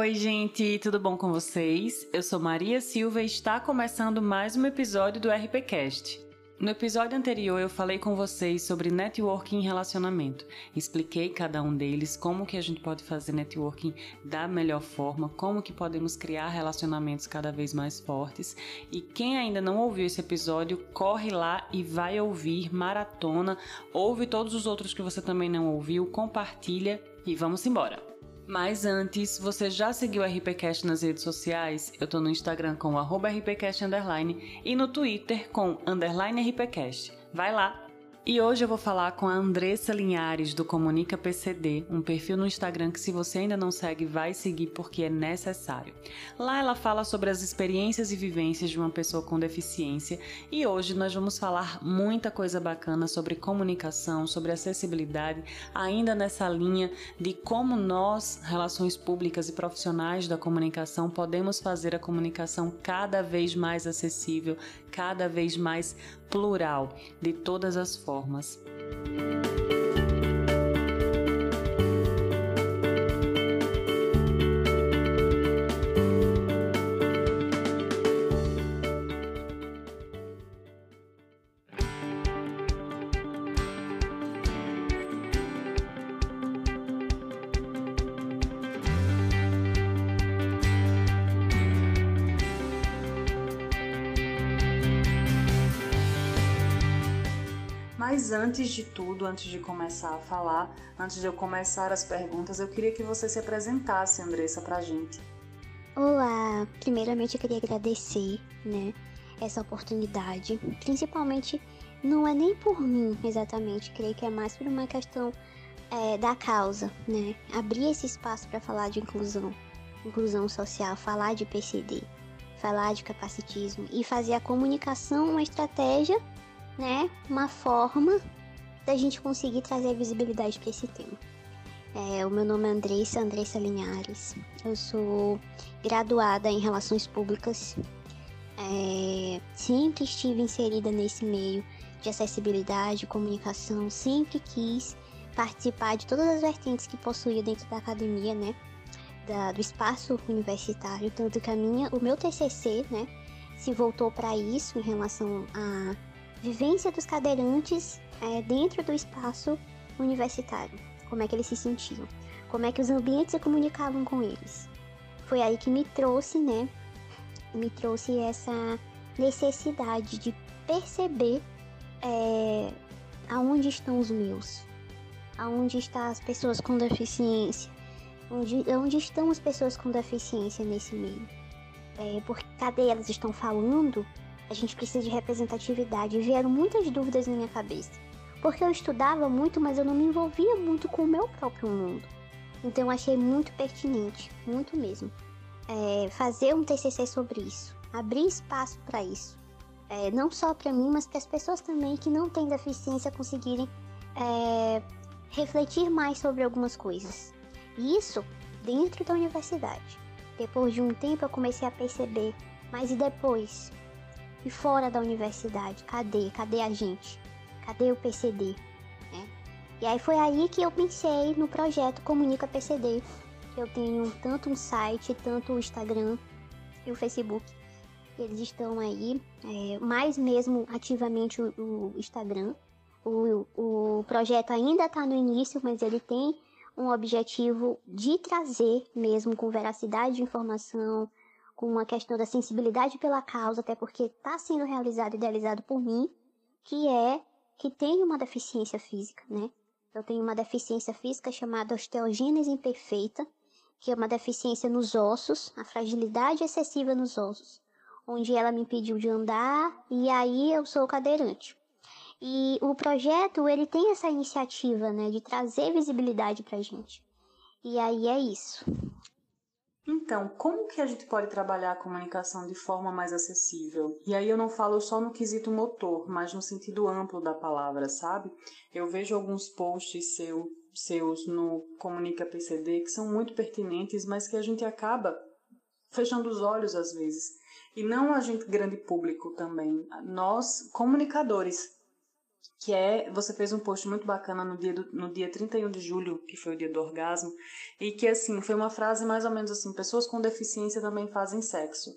Oi, gente, tudo bom com vocês? Eu sou Maria Silva e está começando mais um episódio do RPCast. No episódio anterior eu falei com vocês sobre networking e relacionamento. Expliquei cada um deles, como que a gente pode fazer networking da melhor forma, como que podemos criar relacionamentos cada vez mais fortes. E quem ainda não ouviu esse episódio, corre lá e vai ouvir maratona, ouve todos os outros que você também não ouviu, compartilha e vamos embora. Mas antes, você já seguiu o RPCast nas redes sociais? Eu tô no Instagram com RPCast underline e no Twitter com underline RPCast. Vai lá! E hoje eu vou falar com a Andressa Linhares do Comunica PCD, um perfil no Instagram que se você ainda não segue, vai seguir porque é necessário. Lá ela fala sobre as experiências e vivências de uma pessoa com deficiência e hoje nós vamos falar muita coisa bacana sobre comunicação, sobre acessibilidade, ainda nessa linha de como nós, relações públicas e profissionais da comunicação, podemos fazer a comunicação cada vez mais acessível, cada vez mais plural, de todas as formas. Mas antes de tudo, antes de começar a falar, antes de eu começar as perguntas, eu queria que você se apresentasse, Andressa, pra gente. Olá, primeiramente eu queria agradecer, né, essa oportunidade. Principalmente, não é nem por mim exatamente, creio que é mais por uma questão é, da causa, né? Abrir esse espaço para falar de inclusão, inclusão social, falar de PCD, falar de capacitismo e fazer a comunicação uma estratégia né, uma forma da gente conseguir trazer visibilidade para esse tema. É, o meu nome é Andressa, Andressa Linhares. Eu sou graduada em Relações Públicas. É, sempre estive inserida nesse meio de acessibilidade, comunicação. Sempre quis participar de todas as vertentes que possuía dentro da academia, né? Da, do espaço universitário. Tanto que a minha, o meu TCC, né? Se voltou para isso em relação a vivência dos cadeirantes é, dentro do espaço universitário. Como é que eles se sentiam? Como é que os ambientes se comunicavam com eles? Foi aí que me trouxe, né? Me trouxe essa necessidade de perceber é, aonde estão os meus, aonde estão as pessoas com deficiência, onde, onde estão as pessoas com deficiência nesse meio. É, porque cadê elas estão falando a gente precisa de representatividade. Vieram muitas dúvidas na minha cabeça. Porque eu estudava muito, mas eu não me envolvia muito com o meu próprio mundo. Então eu achei muito pertinente, muito mesmo, é, fazer um TCC sobre isso, abrir espaço para isso. É, não só para mim, mas para as pessoas também que não têm deficiência conseguirem é, refletir mais sobre algumas coisas. E isso dentro da universidade. Depois de um tempo eu comecei a perceber, mas e depois? E fora da universidade, cadê? Cadê a gente? Cadê o PCD? Né? E aí foi aí que eu pensei no projeto Comunica PCD. Eu tenho tanto um site, tanto o Instagram e o Facebook. Eles estão aí, é, mais mesmo ativamente o, o Instagram. O, o projeto ainda está no início, mas ele tem um objetivo de trazer mesmo com veracidade de informação, com uma questão da sensibilidade pela causa, até porque está sendo realizado idealizado por mim, que é que tem uma deficiência física, né? Eu tenho uma deficiência física chamada osteogênese imperfeita, que é uma deficiência nos ossos, a fragilidade excessiva nos ossos, onde ela me impediu de andar e aí eu sou cadeirante. E o projeto, ele tem essa iniciativa, né, de trazer visibilidade pra gente. E aí é isso. Então, como que a gente pode trabalhar a comunicação de forma mais acessível? E aí eu não falo só no quesito motor, mas no sentido amplo da palavra, sabe? Eu vejo alguns posts seu, seus no Comunica PCD que são muito pertinentes, mas que a gente acaba fechando os olhos às vezes. E não a gente grande público também, nós comunicadores, que é, você fez um post muito bacana no dia, do, no dia 31 de julho, que foi o dia do orgasmo, e que, assim, foi uma frase mais ou menos assim, pessoas com deficiência também fazem sexo.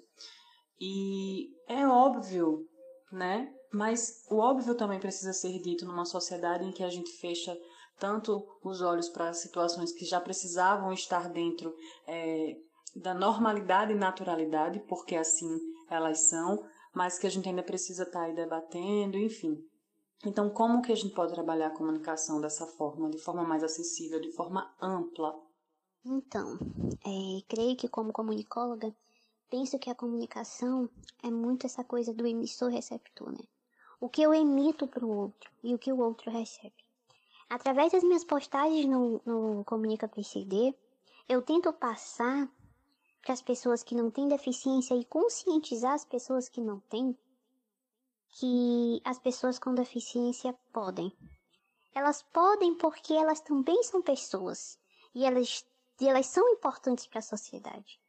E é óbvio, né? Mas o óbvio também precisa ser dito numa sociedade em que a gente fecha tanto os olhos para situações que já precisavam estar dentro é, da normalidade e naturalidade, porque assim elas são, mas que a gente ainda precisa estar tá aí debatendo, enfim. Então, como que a gente pode trabalhar a comunicação dessa forma, de forma mais acessível, de forma ampla? Então, é, creio que como comunicóloga, penso que a comunicação é muito essa coisa do emissor-receptor, né? O que eu emito para o outro e o que o outro recebe. Através das minhas postagens no, no Comunica PCD, eu tento passar para as pessoas que não têm deficiência e conscientizar as pessoas que não têm que as pessoas com deficiência podem. Elas podem porque elas também são pessoas e elas, e elas são importantes para a sociedade.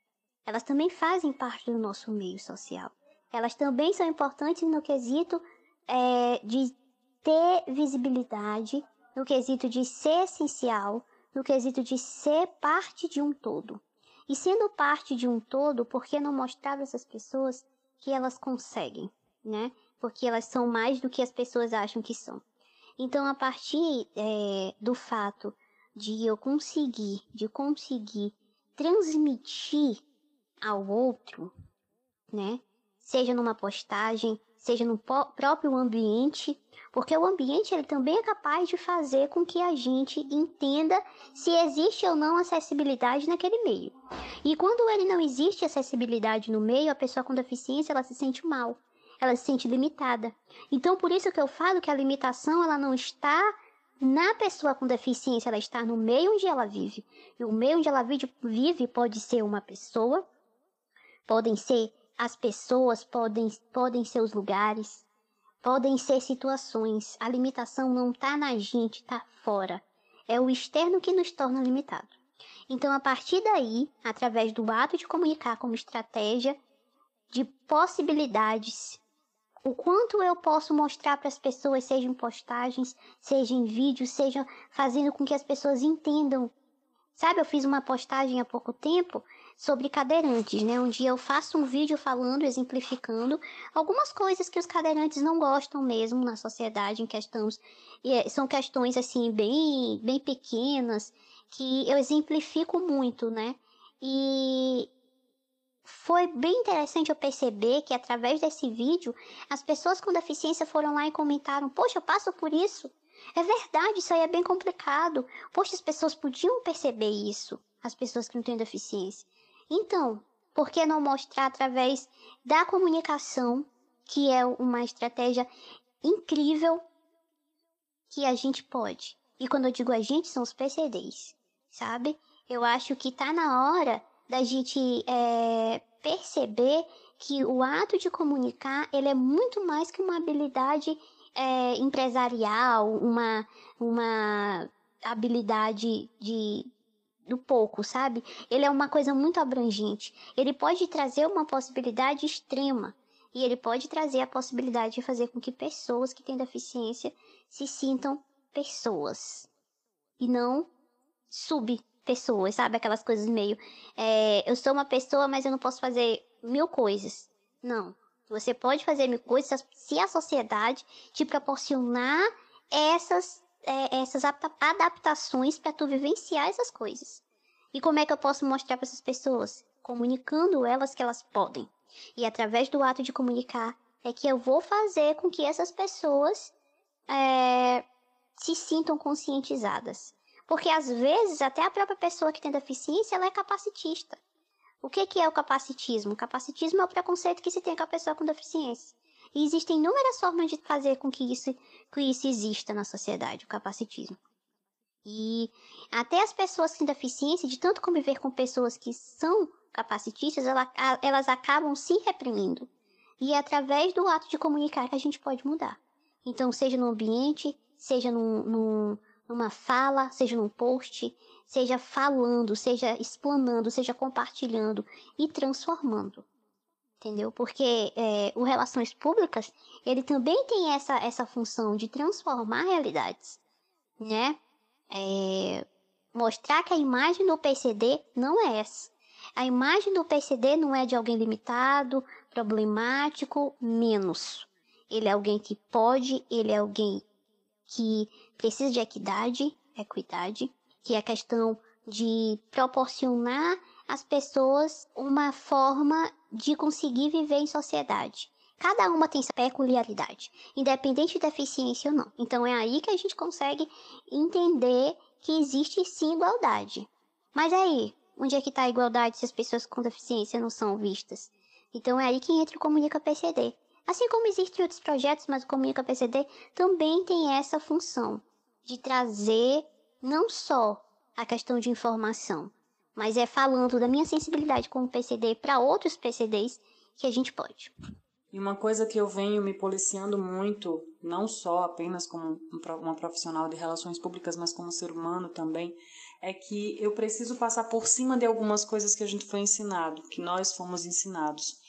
Elas também fazem parte do nosso meio social. Elas também são importantes no quesito é, de ter visibilidade, no quesito de ser essencial, no quesito de ser parte de um todo. E sendo parte de um todo, por que não mostrar para essas pessoas que elas conseguem, né? Porque elas são mais do que as pessoas acham que são. Então, a partir é, do fato de eu conseguir, de conseguir transmitir ao outro, né? Seja numa postagem, seja no próprio ambiente, porque o ambiente ele também é capaz de fazer com que a gente entenda se existe ou não acessibilidade naquele meio. E quando ele não existe acessibilidade no meio, a pessoa com deficiência ela se sente mal ela se sente limitada. Então, por isso que eu falo que a limitação ela não está na pessoa com deficiência, ela está no meio onde ela vive. E o meio onde ela vive pode ser uma pessoa, podem ser as pessoas, podem, podem ser os lugares, podem ser situações. A limitação não está na gente, está fora. É o externo que nos torna limitado. Então, a partir daí, através do ato de comunicar como estratégia de possibilidades o quanto eu posso mostrar para as pessoas, seja em postagens, seja em vídeos, seja fazendo com que as pessoas entendam. Sabe, eu fiz uma postagem há pouco tempo sobre cadeirantes, né? Onde eu faço um vídeo falando, exemplificando algumas coisas que os cadeirantes não gostam mesmo na sociedade em que estamos. É, são questões assim bem, bem pequenas que eu exemplifico muito, né? E foi bem interessante eu perceber que através desse vídeo as pessoas com deficiência foram lá e comentaram: Poxa, eu passo por isso. É verdade, isso aí é bem complicado. Poxa, as pessoas podiam perceber isso, as pessoas que não têm deficiência. Então, por que não mostrar através da comunicação, que é uma estratégia incrível que a gente pode? E quando eu digo a gente, são os PCDs, sabe? Eu acho que tá na hora da gente é, perceber que o ato de comunicar ele é muito mais que uma habilidade é, empresarial, uma, uma habilidade de do pouco, sabe? Ele é uma coisa muito abrangente. Ele pode trazer uma possibilidade extrema e ele pode trazer a possibilidade de fazer com que pessoas que têm deficiência se sintam pessoas e não sub pessoas, sabe? Aquelas coisas meio. É, eu sou uma pessoa, mas eu não posso fazer mil coisas. Não. Você pode fazer mil coisas se a sociedade te proporcionar essas, é, essas adaptações para tu vivenciar essas coisas. E como é que eu posso mostrar para essas pessoas? Comunicando elas que elas podem. E através do ato de comunicar é que eu vou fazer com que essas pessoas é, se sintam conscientizadas. Porque às vezes até a própria pessoa que tem deficiência ela é capacitista. O que, que é o capacitismo? O capacitismo é o preconceito que se tem com a pessoa com deficiência. E existem inúmeras formas de fazer com que isso, que isso exista na sociedade, o capacitismo. E até as pessoas com deficiência, de tanto conviver com pessoas que são capacitistas, elas acabam se reprimindo. E é através do ato de comunicar que a gente pode mudar. Então, seja no ambiente, seja num, num, numa fala, seja num post, seja falando, seja explanando, seja compartilhando e transformando. entendeu? Porque é, o Relações Públicas, ele também tem essa, essa função de transformar realidades, né? É, mostrar que a imagem do PCD não é essa. A imagem do PCD não é de alguém limitado, problemático, menos. Ele é alguém que pode, ele é alguém que precisa de equidade, equidade, que é a questão de proporcionar às pessoas uma forma de conseguir viver em sociedade. Cada uma tem sua peculiaridade, independente de deficiência ou não. Então é aí que a gente consegue entender que existe sim igualdade. Mas aí, onde é que está a igualdade se as pessoas com deficiência não são vistas? Então é aí que entra o Comunica PCD. Assim como existem outros projetos, mas o Comunica PCD também tem essa função de trazer não só a questão de informação, mas é falando da minha sensibilidade como PCD para outros PCDs que a gente pode. E uma coisa que eu venho me policiando muito, não só apenas como uma profissional de relações públicas, mas como ser humano também, é que eu preciso passar por cima de algumas coisas que a gente foi ensinado, que nós fomos ensinados.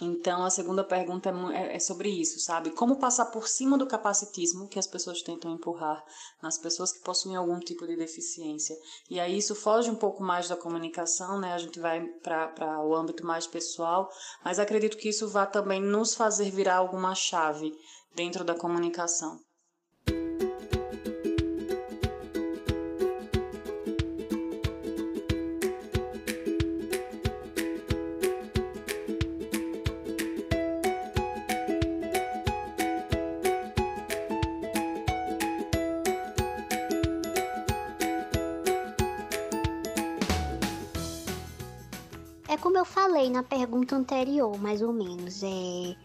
Então, a segunda pergunta é, é, é, sobre isso, sabe? Como passar por cima do capacitismo que as pessoas tentam empurrar nas pessoas que possuem algum tipo de deficiência. E aí isso foge um pouco mais da comunicação, né? A gente vai para o âmbito mais pessoal, mas acredito que isso vá também nos fazer virar alguma chave dentro da comunicação. Como eu falei na pergunta anterior, mais ou menos, é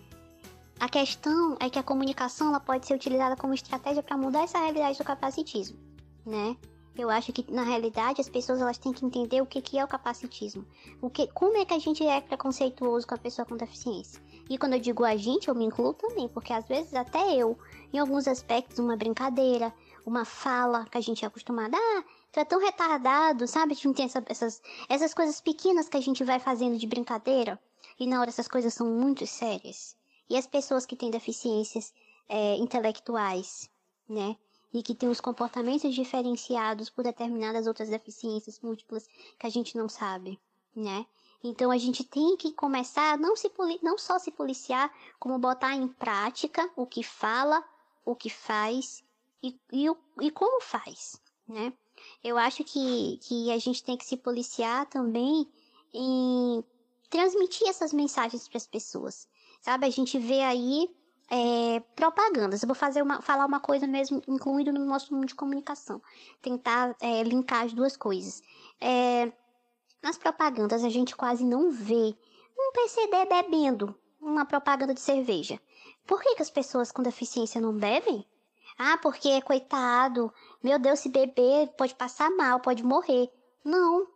a questão é que a comunicação ela pode ser utilizada como estratégia para mudar essa realidade do capacitismo, né? Eu acho que na realidade as pessoas elas têm que entender o que, que é o capacitismo, o que, como é que a gente é preconceituoso com a pessoa com deficiência. E quando eu digo a gente, eu me incluo também, porque às vezes até eu, em alguns aspectos, uma brincadeira, uma fala que a gente é acostumada, ah, tu é tão retardado, sabe? Gente tem essa, essas, essas coisas pequenas que a gente vai fazendo de brincadeira, e na hora essas coisas são muito sérias. E as pessoas que têm deficiências é, intelectuais, né? E que têm os comportamentos diferenciados por determinadas outras deficiências múltiplas que a gente não sabe, né? Então a gente tem que começar a não, se, não só se policiar, como botar em prática o que fala, o que faz e, e, e como faz, né? Eu acho que, que a gente tem que se policiar também em transmitir essas mensagens para as pessoas, sabe? A gente vê aí é, propagandas. Eu vou fazer uma, falar uma coisa mesmo, incluindo no nosso mundo de comunicação. Tentar é, linkar as duas coisas. É, nas propagandas a gente quase não vê um PCD bebendo uma propaganda de cerveja. Por que, que as pessoas com deficiência não bebem? Ah, porque coitado, meu Deus, se beber pode passar mal, pode morrer. Não.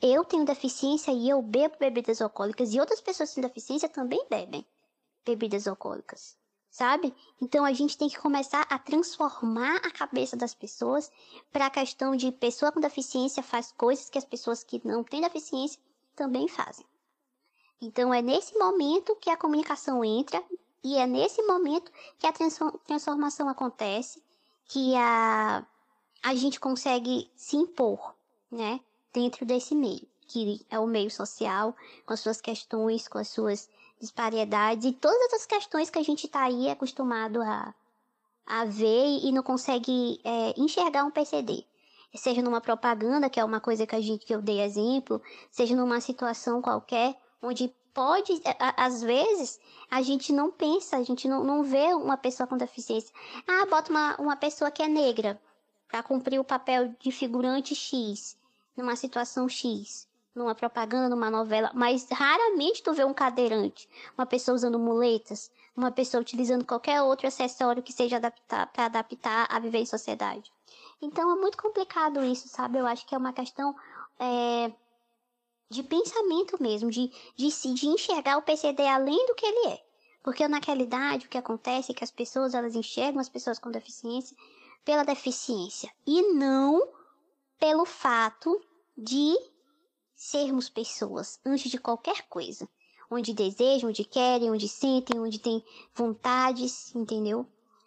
Eu tenho deficiência e eu bebo bebidas alcoólicas e outras pessoas sem deficiência também bebem bebidas alcoólicas. Sabe? Então a gente tem que começar a transformar a cabeça das pessoas para a questão de pessoa com deficiência faz coisas que as pessoas que não têm deficiência também fazem. Então é nesse momento que a comunicação entra e é nesse momento que a transformação acontece, que a, a gente consegue se impor, né? Dentro desse meio, que é o meio social, com as suas questões, com as suas disparidades e todas as questões que a gente está aí acostumado a, a ver e não consegue é, enxergar um PCD. Seja numa propaganda, que é uma coisa que a gente que eu dei exemplo, seja numa situação qualquer, onde pode, às vezes, a gente não pensa, a gente não, não vê uma pessoa com deficiência. Ah, bota uma, uma pessoa que é negra para cumprir o papel de figurante X, numa situação X, numa propaganda, numa novela, mas raramente tu vê um cadeirante, uma pessoa usando muletas, uma pessoa utilizando qualquer outro acessório que seja adaptar para adaptar a viver em sociedade. Então é muito complicado isso, sabe? Eu acho que é uma questão é, de pensamento mesmo, de, de, de enxergar o PCD além do que ele é. Porque na realidade o que acontece é que as pessoas elas enxergam as pessoas com deficiência pela deficiência e não pelo fato de sermos pessoas antes de qualquer coisa. onde desejam, onde querem, onde sentem, onde têm vontades, entendeu?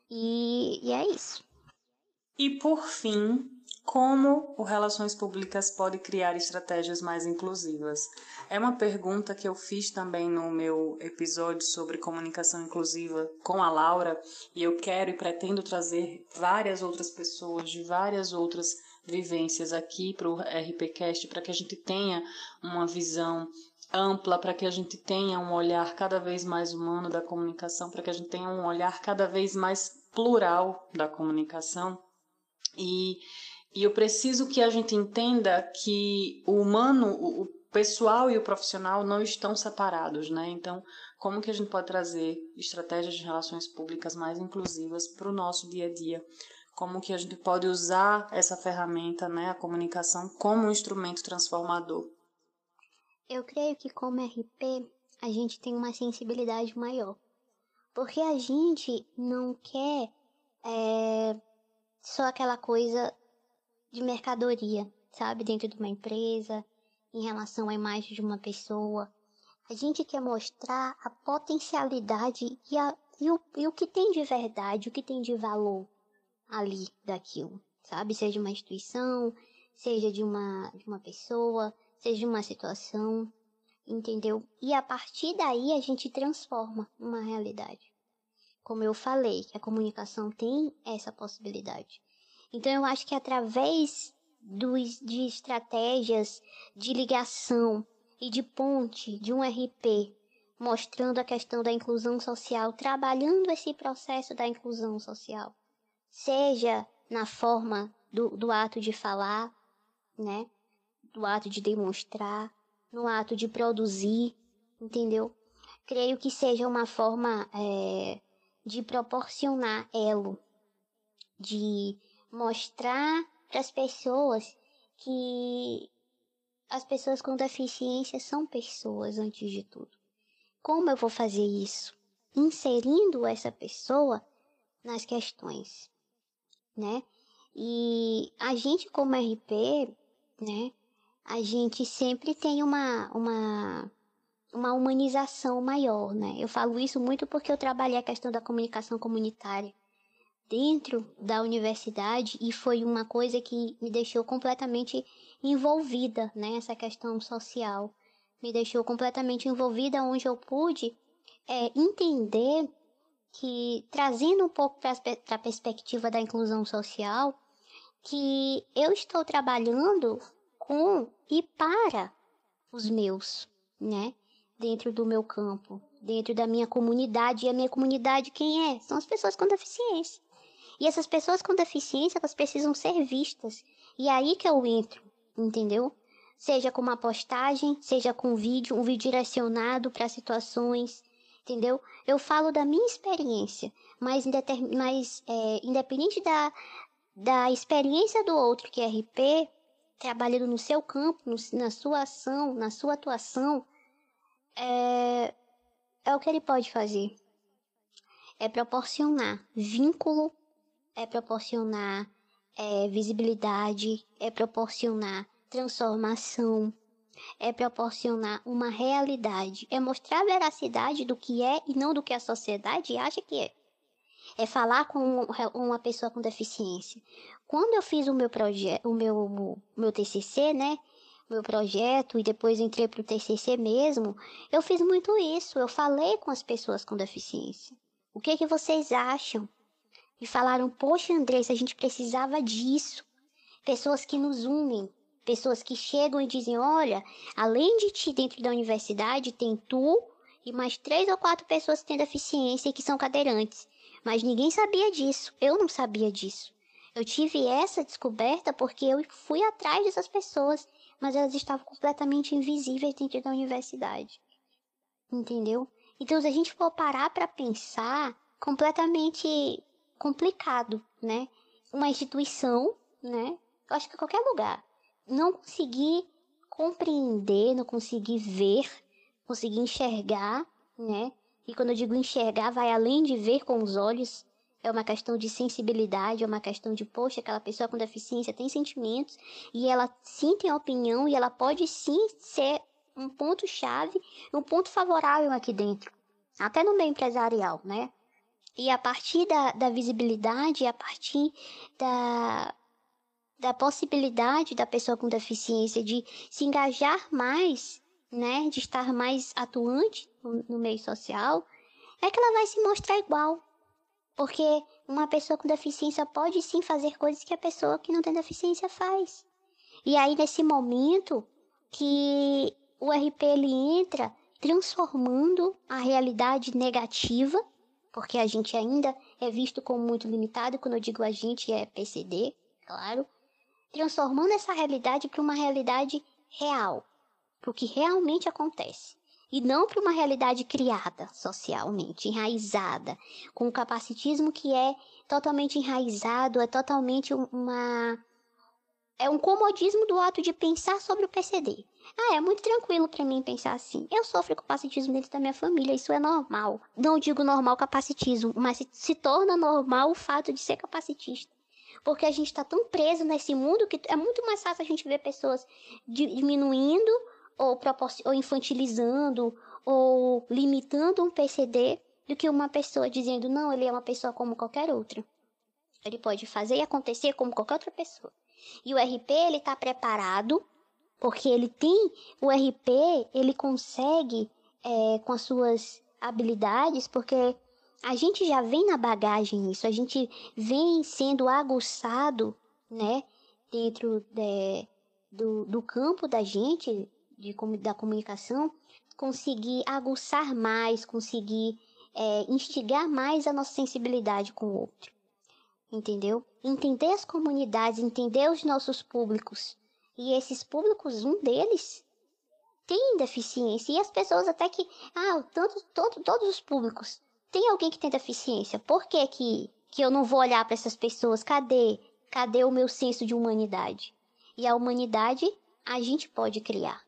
E, e é isso. E por fim, como o Relações Públicas pode criar estratégias mais inclusivas? É uma pergunta que eu fiz também no meu episódio sobre comunicação inclusiva com a Laura, e eu quero e pretendo trazer várias outras pessoas de várias outras vivências aqui para o RPCast para que a gente tenha uma visão ampla, para que a gente tenha um olhar cada vez mais humano da comunicação, para que a gente tenha um olhar cada vez mais plural da comunicação. E, e eu preciso que a gente entenda que o humano, o, pessoal e o profissional não estão separados, né? Então, como que a gente pode trazer estratégias de relações públicas mais inclusivas para o nosso dia a dia? Como que a gente pode usar essa ferramenta, né, a comunicação, como um instrumento transformador? Eu creio que como RP a gente tem uma sensibilidade maior, porque a gente não quer é, só aquela coisa de mercadoria, sabe? Dentro de uma empresa, em relação à imagem de uma pessoa. A gente quer mostrar a potencialidade e, a, e, o, e o que tem de verdade, o que tem de valor ali daquilo, sabe? Seja uma instituição, seja de uma, de uma pessoa, seja de uma situação, entendeu? E a partir daí a gente transforma uma realidade como eu falei, que a comunicação tem essa possibilidade. Então eu acho que através dos, de estratégias de ligação e de ponte de um RP, mostrando a questão da inclusão social, trabalhando esse processo da inclusão social, seja na forma do, do ato de falar, né? Do ato de demonstrar, no ato de produzir, entendeu? Creio que seja uma forma é, de proporcionar elo, de mostrar para as pessoas que as pessoas com deficiência são pessoas antes de tudo. Como eu vou fazer isso? Inserindo essa pessoa nas questões, né? E a gente como RP, né? A gente sempre tem uma, uma uma humanização maior, né? Eu falo isso muito porque eu trabalhei a questão da comunicação comunitária dentro da universidade e foi uma coisa que me deixou completamente envolvida, né? Essa questão social me deixou completamente envolvida, onde eu pude é, entender que, trazendo um pouco para a perspectiva da inclusão social, que eu estou trabalhando com e para os meus, né? dentro do meu campo, dentro da minha comunidade. E a minha comunidade quem é? São as pessoas com deficiência. E essas pessoas com deficiência, elas precisam ser vistas. E é aí que eu entro, entendeu? Seja com uma postagem, seja com um vídeo, um vídeo direcionado para situações, entendeu? Eu falo da minha experiência, mas, mas é, independente da, da experiência do outro que é RP, trabalhando no seu campo, no, na sua ação, na sua atuação, é, é o que ele pode fazer. É proporcionar vínculo, é proporcionar é, visibilidade, é proporcionar transformação, é proporcionar uma realidade, é mostrar a veracidade do que é e não do que a sociedade acha que é. É falar com uma pessoa com deficiência. Quando eu fiz o meu projeto, o meu, meu TCC, né? meu projeto e depois entrei para o TCC mesmo, eu fiz muito isso. Eu falei com as pessoas com deficiência. O que, que vocês acham? E falaram: Poxa, Andressa, a gente precisava disso. Pessoas que nos unem, pessoas que chegam e dizem: Olha, além de ti dentro da universidade, tem tu e mais três ou quatro pessoas que têm deficiência e que são cadeirantes. Mas ninguém sabia disso. Eu não sabia disso. Eu tive essa descoberta porque eu fui atrás dessas pessoas mas elas estavam completamente invisíveis dentro da universidade. Entendeu? Então, se a gente for parar para pensar, completamente complicado, né? Uma instituição, né? Eu acho que qualquer lugar, não conseguir compreender, não conseguir ver, conseguir enxergar, né? E quando eu digo enxergar, vai além de ver com os olhos, é uma questão de sensibilidade, é uma questão de, poxa, aquela pessoa com deficiência tem sentimentos e ela sim tem opinião e ela pode sim ser um ponto chave, um ponto favorável aqui dentro, até no meio empresarial, né? E a partir da, da visibilidade, a partir da, da possibilidade da pessoa com deficiência de se engajar mais, né, de estar mais atuante no, no meio social, é que ela vai se mostrar igual. Porque uma pessoa com deficiência pode sim fazer coisas que a pessoa que não tem deficiência faz. E aí, nesse momento que o RP ele entra transformando a realidade negativa, porque a gente ainda é visto como muito limitado, quando eu digo a gente é PCD, claro, transformando essa realidade para uma realidade real, para o que realmente acontece. E não para uma realidade criada socialmente, enraizada, com o capacitismo que é totalmente enraizado, é totalmente uma é um comodismo do ato de pensar sobre o PCD. Ah, é muito tranquilo para mim pensar assim. Eu sofro capacitismo dentro da minha família, isso é normal. Não digo normal capacitismo, mas se, se torna normal o fato de ser capacitista. Porque a gente está tão preso nesse mundo que é muito mais fácil a gente ver pessoas diminuindo ou, ou infantilizando ou limitando um PCD do que uma pessoa dizendo não, ele é uma pessoa como qualquer outra. Ele pode fazer e acontecer como qualquer outra pessoa. E o RP ele está preparado porque ele tem o RP, ele consegue é, com as suas habilidades, porque a gente já vem na bagagem isso, a gente vem sendo aguçado, né, dentro de, do, do campo da gente, de, da comunicação, conseguir aguçar mais, conseguir é, instigar mais a nossa sensibilidade com o outro. Entendeu? Entender as comunidades, entender os nossos públicos. E esses públicos, um deles tem deficiência. E as pessoas até que. Ah, tanto, todo, todos os públicos. Tem alguém que tem deficiência. Por que, que, que eu não vou olhar para essas pessoas? Cadê? Cadê o meu senso de humanidade? E a humanidade a gente pode criar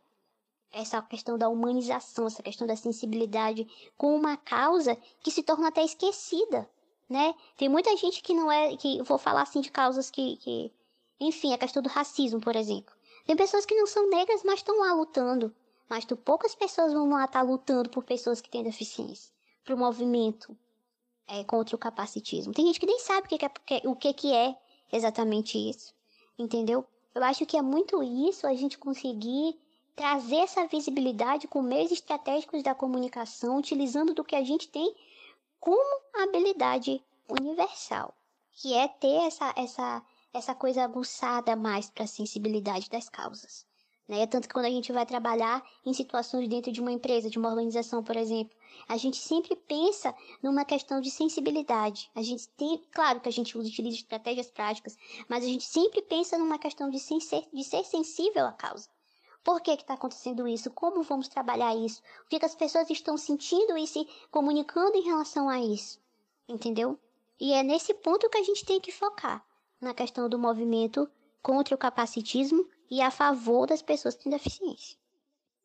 essa questão da humanização, essa questão da sensibilidade com uma causa que se torna até esquecida, né? Tem muita gente que não é, que vou falar assim de causas que, que enfim, a questão do racismo, por exemplo. Tem pessoas que não são negras, mas estão lá lutando. Mas tu, poucas pessoas vão lá estar tá lutando por pessoas que têm deficiência, para o movimento é, contra o capacitismo. Tem gente que nem sabe o que, é, o que, que é exatamente isso, entendeu? Eu acho que é muito isso a gente conseguir trazer essa visibilidade com meios estratégicos da comunicação, utilizando do que a gente tem como habilidade universal, que é ter essa, essa, essa coisa aguçada mais para a sensibilidade das causas. Né? Tanto que quando a gente vai trabalhar em situações dentro de uma empresa, de uma organização, por exemplo, a gente sempre pensa numa questão de sensibilidade. A gente tem, claro que a gente utiliza estratégias práticas, mas a gente sempre pensa numa questão de ser, de ser sensível à causa. Por que está acontecendo isso? Como vamos trabalhar isso? O que, que as pessoas estão sentindo e se comunicando em relação a isso? Entendeu? E é nesse ponto que a gente tem que focar na questão do movimento contra o capacitismo e a favor das pessoas têm deficiência.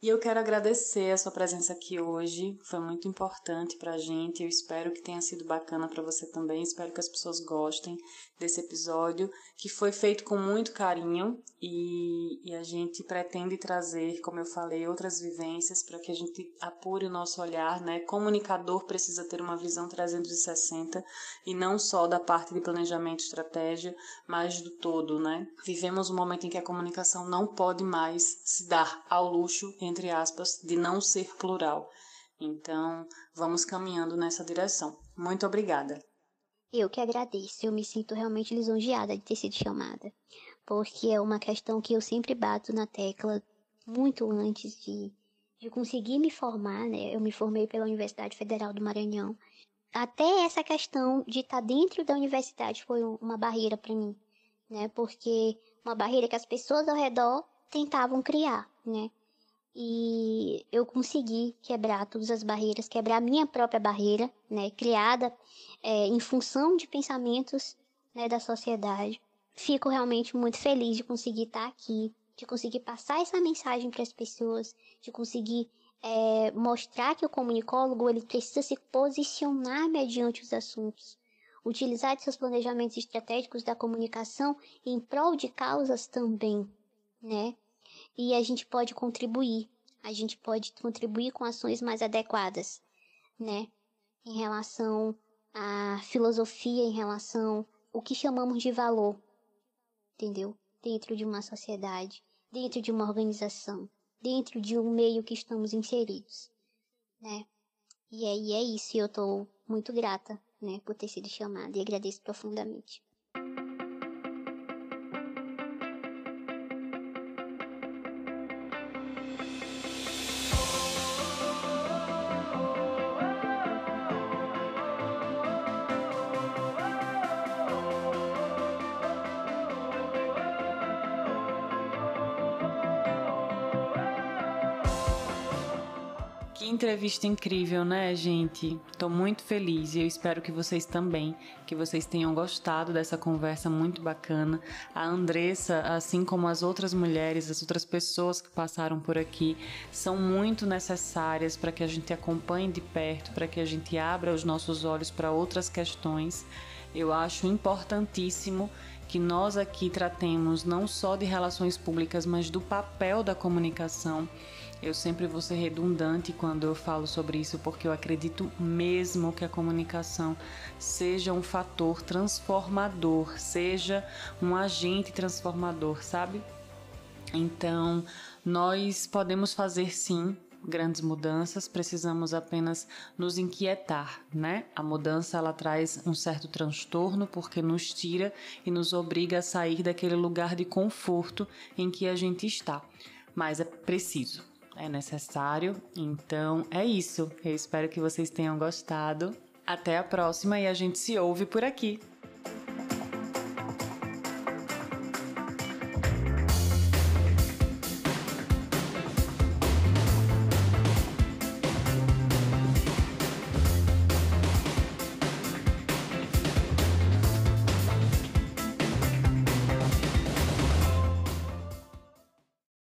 E eu quero agradecer a sua presença aqui hoje, foi muito importante para a gente. Eu espero que tenha sido bacana para você também. Espero que as pessoas gostem desse episódio, que foi feito com muito carinho e, e a gente pretende trazer, como eu falei, outras vivências para que a gente apure o nosso olhar. Né? Comunicador precisa ter uma visão 360 e não só da parte de planejamento e estratégia, mas do todo. Né? Vivemos um momento em que a comunicação não pode mais se dar ao luxo entre aspas, de não ser plural. Então, vamos caminhando nessa direção. Muito obrigada. Eu que agradeço, eu me sinto realmente lisonjeada de ter sido chamada, porque é uma questão que eu sempre bato na tecla muito antes de, de conseguir me formar, né? Eu me formei pela Universidade Federal do Maranhão. Até essa questão de estar dentro da universidade foi uma barreira para mim, né? Porque uma barreira que as pessoas ao redor tentavam criar, né? E eu consegui quebrar todas as barreiras, quebrar a minha própria barreira, né, criada é, em função de pensamentos né, da sociedade. Fico realmente muito feliz de conseguir estar aqui, de conseguir passar essa mensagem para as pessoas, de conseguir é, mostrar que o comunicólogo ele precisa se posicionar mediante os assuntos, utilizar seus planejamentos estratégicos da comunicação em prol de causas também, né? E a gente pode contribuir a gente pode contribuir com ações mais adequadas, né? Em relação à filosofia, em relação o que chamamos de valor, entendeu? Dentro de uma sociedade, dentro de uma organização, dentro de um meio que estamos inseridos, né? E aí é isso, e eu tô muito grata, né, por ter sido chamada e agradeço profundamente. Entrevista incrível, né, gente? Tô muito feliz e eu espero que vocês também, que vocês tenham gostado dessa conversa muito bacana. A Andressa, assim como as outras mulheres, as outras pessoas que passaram por aqui, são muito necessárias para que a gente acompanhe de perto, para que a gente abra os nossos olhos para outras questões. Eu acho importantíssimo que nós aqui tratemos não só de relações públicas, mas do papel da comunicação eu sempre vou ser redundante quando eu falo sobre isso, porque eu acredito mesmo que a comunicação seja um fator transformador, seja um agente transformador, sabe? Então, nós podemos fazer sim grandes mudanças, precisamos apenas nos inquietar, né? A mudança ela traz um certo transtorno porque nos tira e nos obriga a sair daquele lugar de conforto em que a gente está. Mas é preciso é necessário. Então é isso. Eu espero que vocês tenham gostado. Até a próxima e a gente se ouve por aqui.